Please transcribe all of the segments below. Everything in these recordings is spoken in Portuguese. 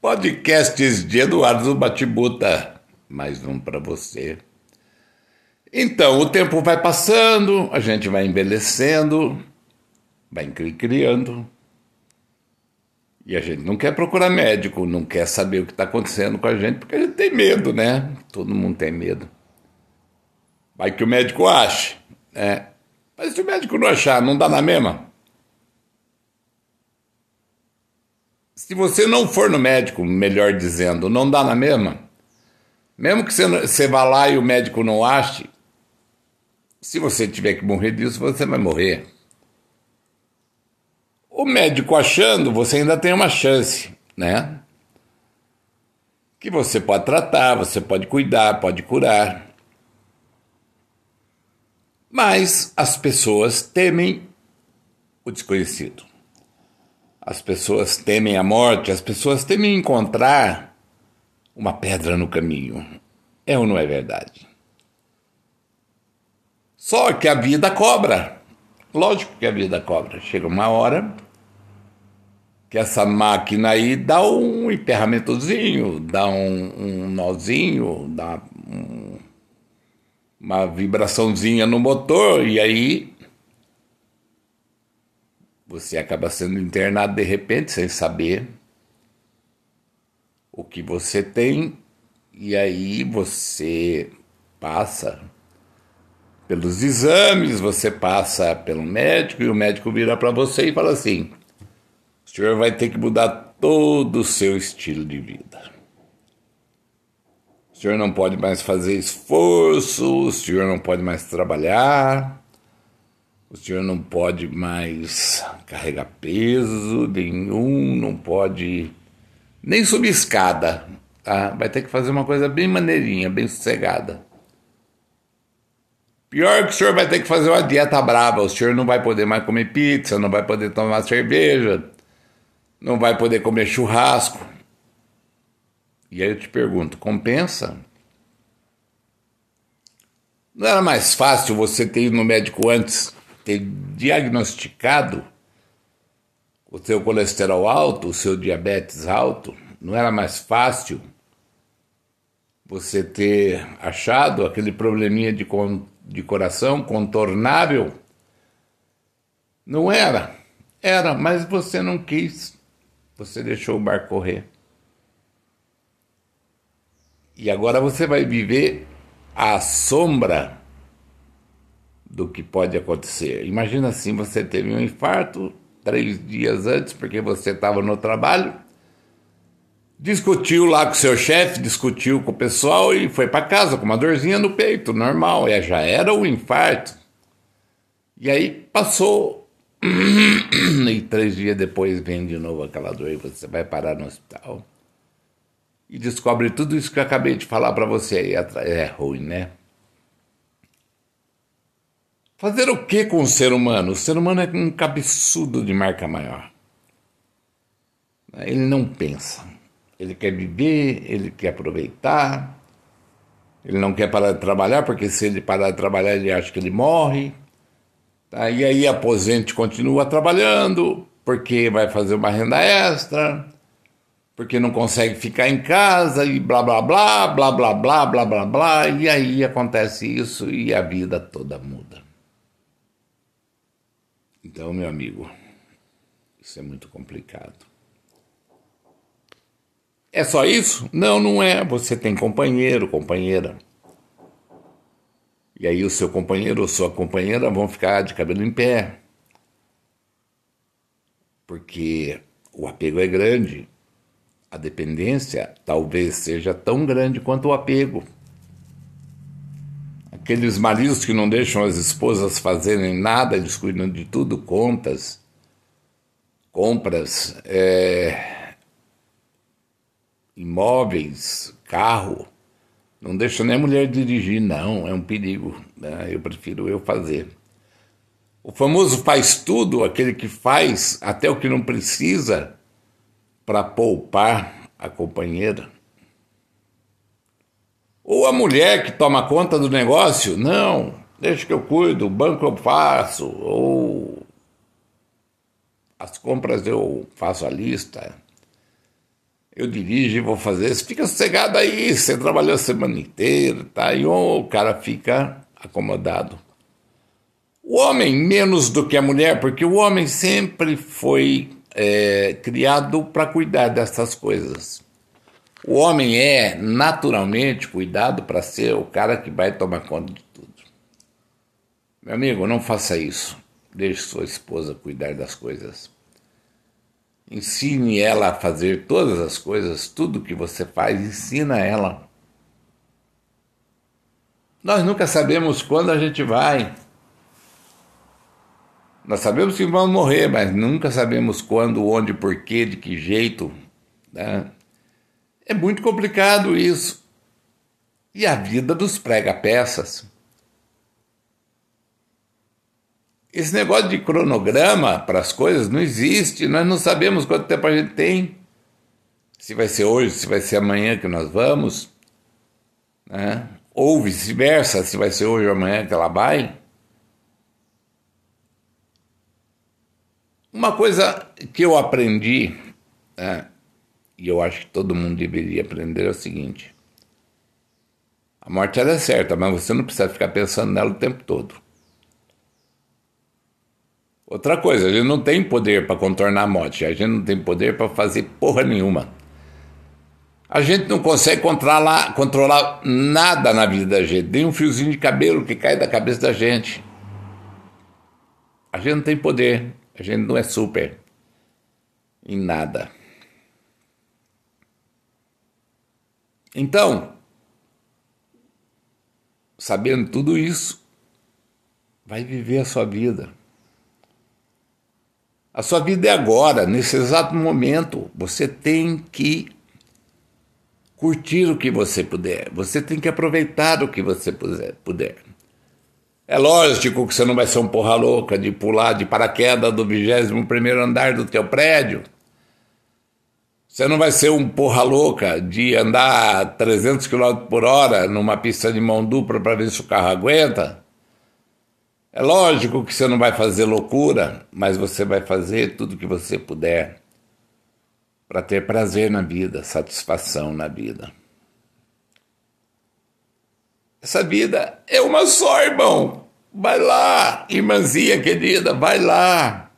Podcasts de Eduardo Batibuta, mais um para você. Então, o tempo vai passando, a gente vai envelhecendo, vai criando. E a gente não quer procurar médico, não quer saber o que está acontecendo com a gente, porque a gente tem medo, né? Todo mundo tem medo. Vai que o médico ache, né? Mas se o médico não achar, não dá na mesma. Se você não for no médico, melhor dizendo, não dá na mesma. Mesmo que você, você vá lá e o médico não ache, se você tiver que morrer disso, você vai morrer. O médico achando, você ainda tem uma chance, né? Que você pode tratar, você pode cuidar, pode curar. Mas as pessoas temem o desconhecido. As pessoas temem a morte, as pessoas temem encontrar uma pedra no caminho. É ou não é verdade? Só que a vida cobra. Lógico que a vida cobra. Chega uma hora que essa máquina aí dá um emperramentozinho, dá um, um nozinho, dá um, uma vibraçãozinha no motor e aí você acaba sendo internado de repente sem saber o que você tem, e aí você passa pelos exames, você passa pelo médico, e o médico vira para você e fala assim: o senhor vai ter que mudar todo o seu estilo de vida. O senhor não pode mais fazer esforço, o senhor não pode mais trabalhar, o senhor não pode mais carregar peso nenhum, não pode nem subir escada, tá? Vai ter que fazer uma coisa bem maneirinha, bem sossegada. Pior que o senhor vai ter que fazer uma dieta brava, o senhor não vai poder mais comer pizza, não vai poder tomar cerveja, não vai poder comer churrasco. E aí eu te pergunto, compensa? Não era mais fácil você ter ido no médico antes ter diagnosticado o seu colesterol alto, o seu diabetes alto, não era mais fácil você ter achado aquele probleminha de, de coração contornável? Não era. Era, mas você não quis. Você deixou o bar correr. E agora você vai viver à sombra do que pode acontecer. Imagina assim, você teve um infarto três dias antes porque você estava no trabalho, discutiu lá com seu chefe, discutiu com o pessoal e foi para casa com uma dorzinha no peito, normal, é, já era o infarto. E aí passou e três dias depois vem de novo aquela dor e você vai parar no hospital e descobre tudo isso que eu acabei de falar para você. É ruim, né? Fazer o que com o ser humano? O ser humano é um cabeçudo de marca maior. Ele não pensa. Ele quer viver, ele quer aproveitar. Ele não quer parar de trabalhar, porque se ele parar de trabalhar, ele acha que ele morre. Tá? E aí aposente continua trabalhando, porque vai fazer uma renda extra, porque não consegue ficar em casa e blá blá blá, blá blá blá, blá blá blá. E aí acontece isso e a vida toda muda. Então, meu amigo, isso é muito complicado. É só isso? Não, não é. Você tem companheiro, companheira. E aí o seu companheiro ou sua companheira vão ficar de cabelo em pé. Porque o apego é grande. A dependência talvez seja tão grande quanto o apego. Aqueles maridos que não deixam as esposas fazerem nada, eles cuidam de tudo, contas, compras, é, imóveis, carro. Não deixa nem a mulher dirigir, não, é um perigo. Né? Eu prefiro eu fazer. O famoso faz tudo, aquele que faz até o que não precisa para poupar a companheira. Ou a mulher que toma conta do negócio, não, deixa que eu cuido, o banco eu faço, ou as compras eu faço a lista. eu dirijo e vou fazer. Você fica sossegado aí, você trabalhou a semana inteira, tá? E o cara fica acomodado. O homem menos do que a mulher, porque o homem sempre foi é, criado para cuidar dessas coisas. O homem é naturalmente cuidado para ser o cara que vai tomar conta de tudo. Meu amigo, não faça isso. Deixe sua esposa cuidar das coisas. Ensine ela a fazer todas as coisas, tudo que você faz, ensina ela. Nós nunca sabemos quando a gente vai. Nós sabemos que vamos morrer, mas nunca sabemos quando, onde, porquê, de que jeito. Né? É muito complicado isso. E a vida dos prega-peças. Esse negócio de cronograma para as coisas não existe, nós não sabemos quanto tempo a gente tem. Se vai ser hoje, se vai ser amanhã que nós vamos, né? ou vice-versa, se vai ser hoje ou amanhã que ela vai. Uma coisa que eu aprendi, né? E eu acho que todo mundo deveria aprender, é o seguinte: a morte ela é certa, mas você não precisa ficar pensando nela o tempo todo. Outra coisa, a gente não tem poder para contornar a morte, a gente não tem poder para fazer porra nenhuma. A gente não consegue controlar, controlar nada na vida da gente, nem um fiozinho de cabelo que cai da cabeça da gente. A gente não tem poder, a gente não é super em nada. Então, sabendo tudo isso, vai viver a sua vida. A sua vida é agora, nesse exato momento. Você tem que curtir o que você puder. Você tem que aproveitar o que você puder. É lógico que você não vai ser um porra louca de pular de paraquedas do 21 primeiro andar do teu prédio. Você não vai ser um porra louca de andar 300 km por hora numa pista de mão dupla para ver se o carro aguenta. É lógico que você não vai fazer loucura, mas você vai fazer tudo que você puder para ter prazer na vida, satisfação na vida. Essa vida é uma só, irmão. Vai lá, irmãzinha querida, vai lá.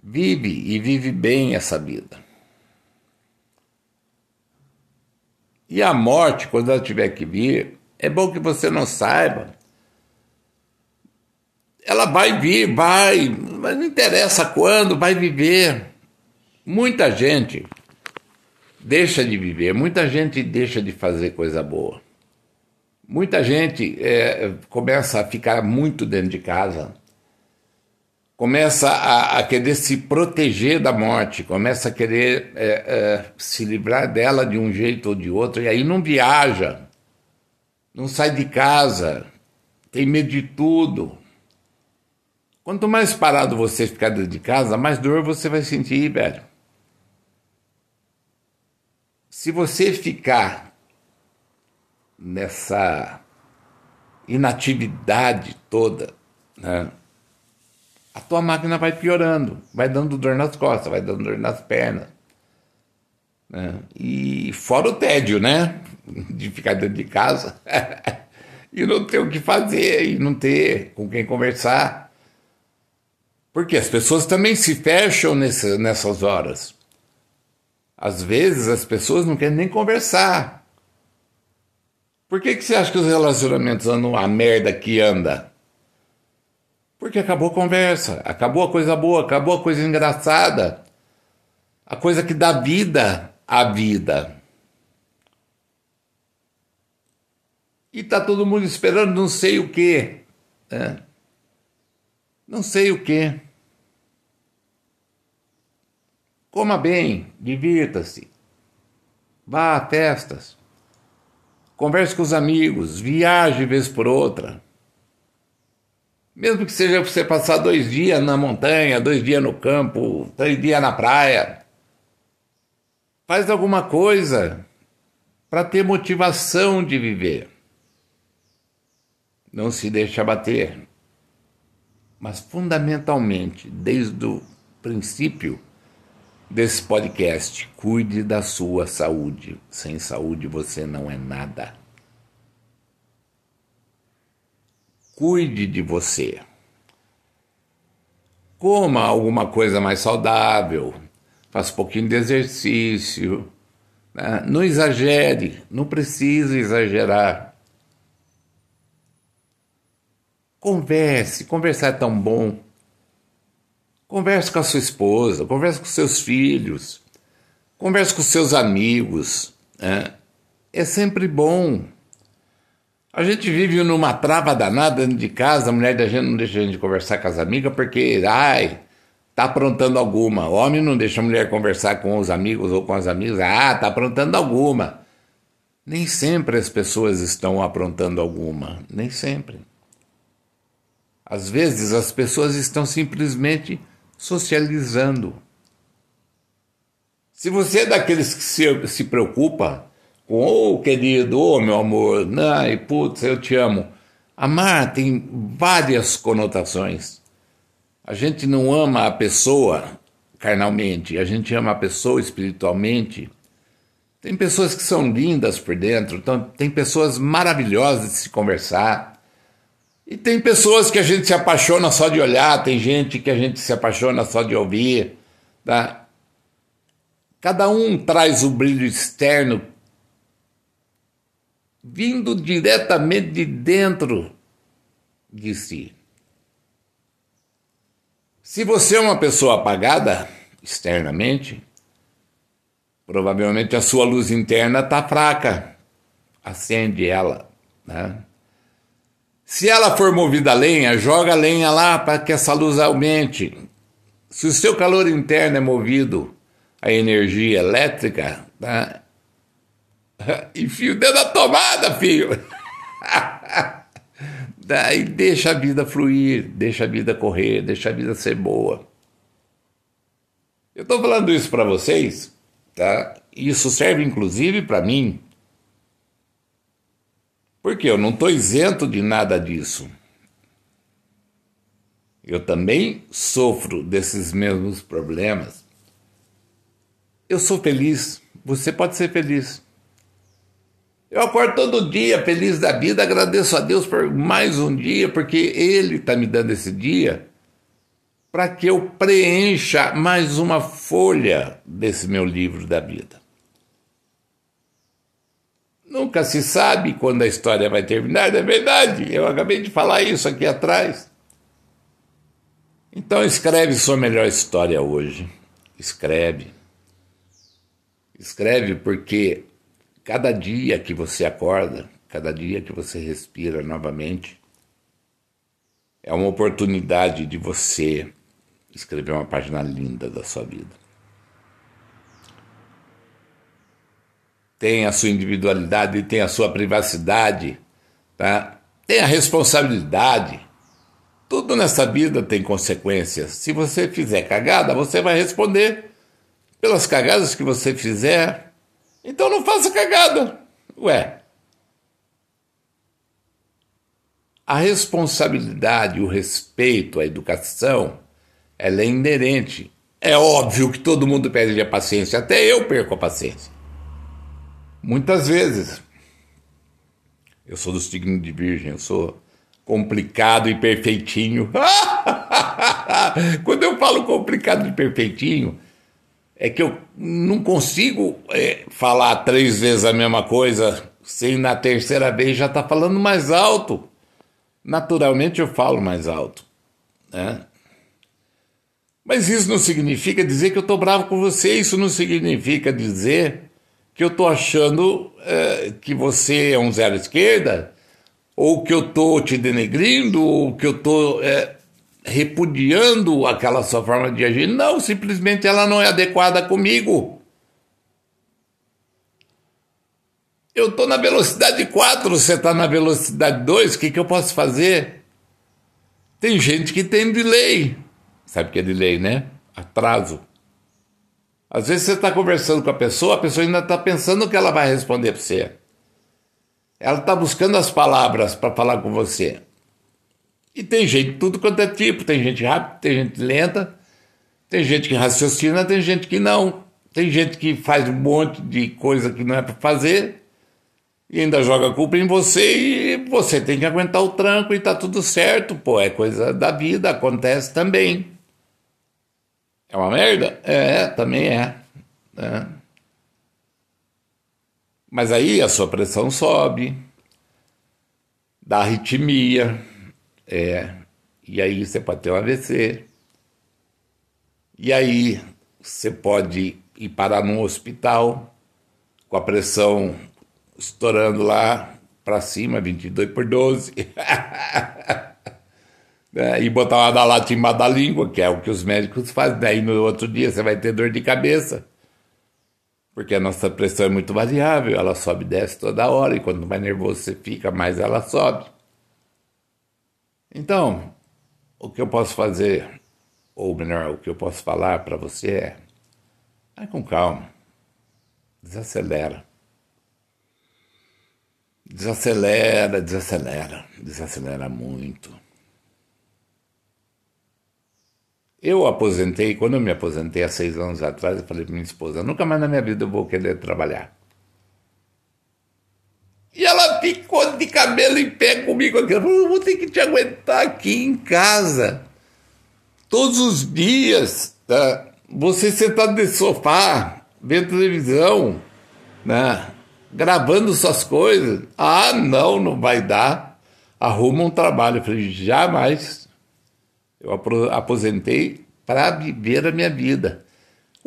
Vive e vive bem essa vida. E a morte, quando ela tiver que vir, é bom que você não saiba ela vai vir, vai, mas não interessa quando, vai viver. Muita gente deixa de viver, muita gente deixa de fazer coisa boa. Muita gente é, começa a ficar muito dentro de casa, começa a, a, querer se proteger da morte, começa a querer é, é, se livrar dela de um jeito ou de outro, e aí não viaja, não sai de casa, tem medo de tudo Quanto mais parado você ficar dentro de casa, mais dor você vai sentir, velho. Se você ficar nessa inatividade toda, né, a tua máquina vai piorando, vai dando dor nas costas, vai dando dor nas pernas. Né? E fora o tédio, né? De ficar dentro de casa e não ter o que fazer, e não ter com quem conversar. Porque as pessoas também se fecham nesse, nessas horas. Às vezes as pessoas não querem nem conversar. Por que, que você acha que os relacionamentos andam a merda que anda? Porque acabou a conversa, acabou a coisa boa, acabou a coisa engraçada, a coisa que dá vida à vida. E tá todo mundo esperando não sei o quê. Né? Não sei o quê. Coma bem, divirta-se, vá a festas, converse com os amigos, viaje vez por outra. Mesmo que seja você passar dois dias na montanha, dois dias no campo, três dias na praia. Faz alguma coisa para ter motivação de viver. Não se deixe abater. Mas fundamentalmente, desde o princípio, desse podcast. Cuide da sua saúde. Sem saúde você não é nada. Cuide de você. Coma alguma coisa mais saudável. Faça um pouquinho de exercício. Né? Não exagere. Não precisa exagerar. Converse. Conversar é tão bom. Converse com a sua esposa, converse com seus filhos, converse com seus amigos. Né? É sempre bom. A gente vive numa trava danada dentro de casa, a mulher da gente não deixa a gente conversar com as amigas porque, ai, tá aprontando alguma. O homem não deixa a mulher conversar com os amigos ou com as amigas, ah, tá aprontando alguma. Nem sempre as pessoas estão aprontando alguma, nem sempre. Às vezes as pessoas estão simplesmente socializando. Se você é daqueles que se, se preocupa com, ô oh, querido, ô oh, meu amor, ai, putz, eu te amo. Amar tem várias conotações. A gente não ama a pessoa carnalmente, a gente ama a pessoa espiritualmente. Tem pessoas que são lindas por dentro, então tem pessoas maravilhosas de se conversar. E tem pessoas que a gente se apaixona só de olhar, tem gente que a gente se apaixona só de ouvir. Tá? Cada um traz o brilho externo vindo diretamente de dentro de si. Se você é uma pessoa apagada externamente, provavelmente a sua luz interna está fraca. Acende ela. Né? Se ela for movida a lenha, joga a lenha lá para que essa luz aumente. Se o seu calor interno é movido a energia elétrica, tá? enfia o dedo na tomada, filho. Daí deixa a vida fluir, deixa a vida correr, deixa a vida ser boa. Eu estou falando isso para vocês, tá? Isso serve inclusive para mim, porque eu não estou isento de nada disso. Eu também sofro desses mesmos problemas. Eu sou feliz, você pode ser feliz. Eu acordo todo dia feliz da vida, agradeço a Deus por mais um dia, porque Ele está me dando esse dia para que eu preencha mais uma folha desse meu livro da vida. Nunca se sabe quando a história vai terminar, é verdade? Eu acabei de falar isso aqui atrás. Então escreve sua melhor história hoje. Escreve. Escreve porque cada dia que você acorda, cada dia que você respira novamente, é uma oportunidade de você escrever uma página linda da sua vida. tem a sua individualidade, tem a sua privacidade, tá? tem a responsabilidade. Tudo nessa vida tem consequências. Se você fizer cagada, você vai responder pelas cagadas que você fizer. Então não faça cagada. Ué. A responsabilidade, o respeito, a educação, ela é inerente. É óbvio que todo mundo perde a paciência, até eu perco a paciência. Muitas vezes. Eu sou do signo de Virgem, eu sou complicado e perfeitinho. Quando eu falo complicado e perfeitinho, é que eu não consigo é, falar três vezes a mesma coisa sem na terceira vez já estar tá falando mais alto. Naturalmente eu falo mais alto. Né? Mas isso não significa dizer que eu estou bravo com você, isso não significa dizer que eu estou achando é, que você é um zero esquerda, ou que eu estou te denegrindo, ou que eu estou é, repudiando aquela sua forma de agir. Não, simplesmente ela não é adequada comigo. Eu estou na velocidade 4, você está na velocidade 2, o que, que eu posso fazer? Tem gente que tem delay. Sabe o que é delay, né? Atraso. Às vezes você está conversando com a pessoa, a pessoa ainda está pensando o que ela vai responder para você. Ela está buscando as palavras para falar com você. E tem gente tudo quanto é tipo, tem gente rápida, tem gente lenta. Tem gente que raciocina, tem gente que não. Tem gente que faz um monte de coisa que não é para fazer e ainda joga a culpa em você e você tem que aguentar o tranco e tá tudo certo, pô, é coisa da vida, acontece também. É uma merda? É, também é. é. Mas aí a sua pressão sobe, dá arritmia, é, e aí você pode ter um AVC. E aí você pode ir parar num hospital com a pressão estourando lá para cima, 22 por 12. é, e botar uma lata embaixo da língua, que é o que os médicos fazem. Daí no outro dia você vai ter dor de cabeça. Porque a nossa pressão é muito variável, ela sobe e desce toda hora, e quanto mais nervoso você fica, mais ela sobe. Então, o que eu posso fazer, ou melhor, o que eu posso falar para você é: vai com calma, desacelera. Desacelera, desacelera, desacelera muito. Eu aposentei, quando eu me aposentei há seis anos atrás, eu falei para minha esposa: nunca mais na minha vida eu vou querer trabalhar. E ela ficou de cabelo em pé comigo aqui. Eu vou ter que te aguentar aqui em casa. Todos os dias, tá? você sentado no sofá, vendo televisão, né? gravando suas coisas. Ah, não, não vai dar. Arruma um trabalho. Eu falei, jamais. Eu aposentei para viver a minha vida.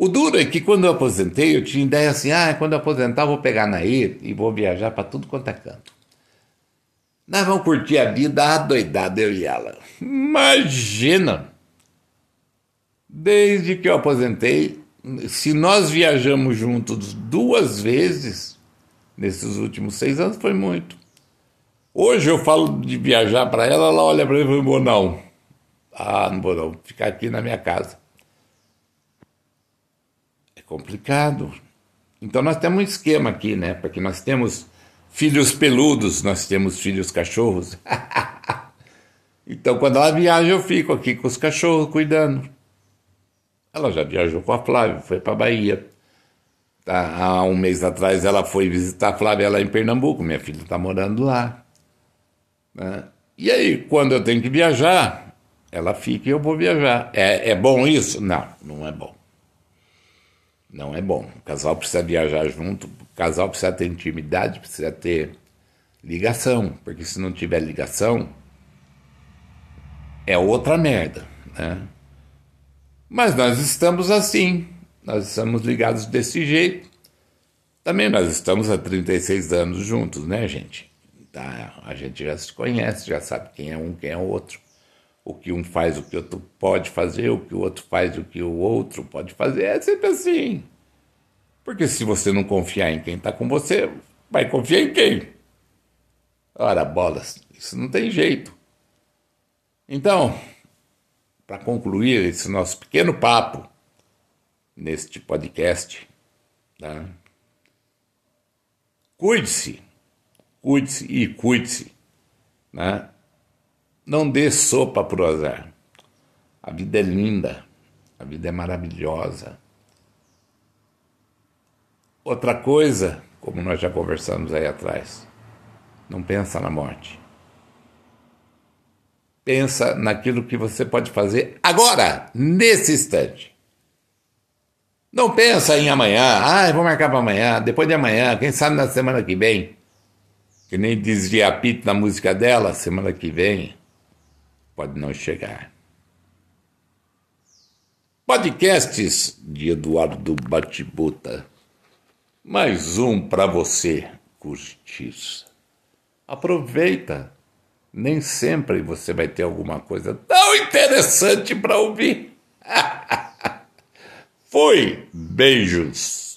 O duro é que quando eu aposentei, eu tinha ideia assim: ah, quando eu aposentar, eu vou pegar na E e vou viajar para tudo quanto é canto. Nós vamos curtir a vida adoidada, eu e ela. Imagina! Desde que eu aposentei, se nós viajamos juntos duas vezes, nesses últimos seis anos foi muito. Hoje eu falo de viajar para ela, ela olha para mim e fala, não. Ah, não vou não, ficar aqui na minha casa. É complicado. Então nós temos um esquema aqui, né? Porque nós temos filhos peludos, nós temos filhos cachorros. então quando ela viaja, eu fico aqui com os cachorros cuidando. Ela já viajou com a Flávia, foi para Bahia. Tá, há um mês atrás ela foi visitar a Flávia lá em Pernambuco, minha filha está morando lá. Né? E aí, quando eu tenho que viajar, ela fica e eu vou viajar. É, é bom isso? Não, não é bom. Não é bom. O casal precisa viajar junto, o casal precisa ter intimidade, precisa ter ligação, porque se não tiver ligação, é outra merda, né? Mas nós estamos assim, nós estamos ligados desse jeito. Também nós estamos há 36 anos juntos, né, gente? Tá, a gente já se conhece, já sabe quem é um, quem é o outro. O que um faz, o que o outro pode fazer, o que o outro faz, o que o outro pode fazer. É sempre assim. Porque se você não confiar em quem está com você, vai confiar em quem? Ora, bolas, isso não tem jeito. Então, para concluir esse nosso pequeno papo, neste podcast. Tá? Cuide-se, cuide-se e cuide-se. Né? Não dê sopa pro azar. A vida é linda, a vida é maravilhosa. Outra coisa, como nós já conversamos aí atrás, não pensa na morte. Pensa naquilo que você pode fazer agora, nesse instante. Não pensa em amanhã, ah, vou marcar para amanhã, depois de amanhã, quem sabe na semana que vem. Que nem dizia a Pete na música dela, semana que vem pode não chegar. Podcasts de Eduardo Batibuta. Mais um para você curtir. Aproveita. Nem sempre você vai ter alguma coisa tão interessante para ouvir. Foi. Beijos.